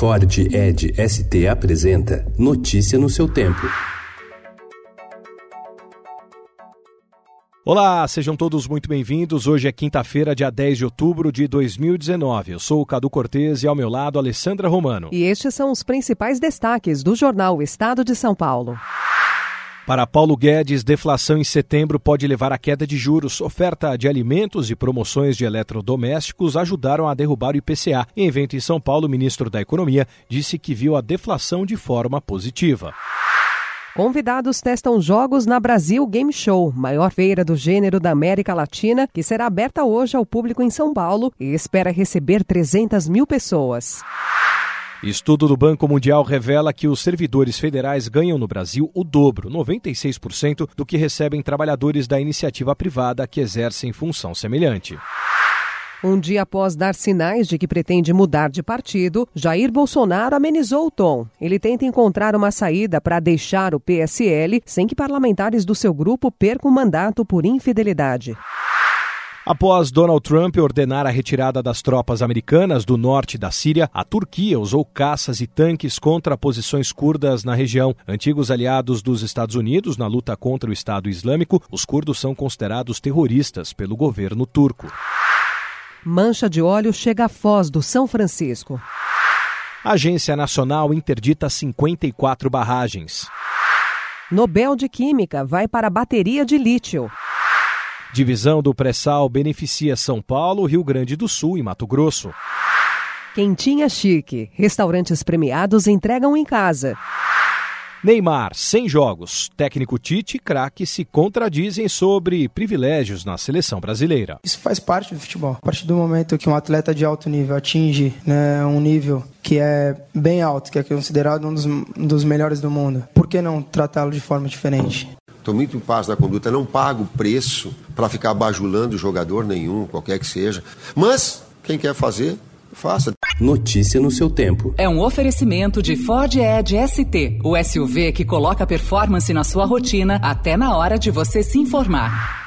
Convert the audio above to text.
Ford Ed ST apresenta Notícia no seu tempo. Olá, sejam todos muito bem-vindos. Hoje é quinta-feira, dia 10 de outubro de 2019. Eu sou o Cadu Cortez e ao meu lado, Alessandra Romano. E estes são os principais destaques do jornal Estado de São Paulo. Para Paulo Guedes, deflação em setembro pode levar à queda de juros. Oferta de alimentos e promoções de eletrodomésticos ajudaram a derrubar o IPCA. Em evento em São Paulo, o ministro da Economia disse que viu a deflação de forma positiva. Convidados testam jogos na Brasil Game Show, maior feira do gênero da América Latina, que será aberta hoje ao público em São Paulo e espera receber 300 mil pessoas. Estudo do Banco Mundial revela que os servidores federais ganham no Brasil o dobro, 96%, do que recebem trabalhadores da iniciativa privada que exercem função semelhante. Um dia após dar sinais de que pretende mudar de partido, Jair Bolsonaro amenizou o tom. Ele tenta encontrar uma saída para deixar o PSL sem que parlamentares do seu grupo percam o mandato por infidelidade. Após Donald Trump ordenar a retirada das tropas americanas do norte da Síria, a Turquia usou caças e tanques contra posições curdas na região. Antigos aliados dos Estados Unidos na luta contra o Estado Islâmico, os curdos são considerados terroristas pelo governo turco. Mancha de óleo chega à Foz do São Francisco. A Agência Nacional interdita 54 barragens. Nobel de Química vai para a bateria de lítio. Divisão do pré-sal beneficia São Paulo, Rio Grande do Sul e Mato Grosso. Quentinha Chique. Restaurantes premiados entregam em casa. Neymar, sem jogos. Técnico Tite e craque se contradizem sobre privilégios na seleção brasileira. Isso faz parte do futebol. A partir do momento que um atleta de alto nível atinge né, um nível que é bem alto, que é considerado um dos, um dos melhores do mundo, por que não tratá-lo de forma diferente? Estou muito em paz da conduta, não pago preço para ficar bajulando jogador nenhum, qualquer que seja. Mas, quem quer fazer, faça. Notícia no seu tempo. É um oferecimento de Ford Edge ST, o SUV que coloca performance na sua rotina até na hora de você se informar.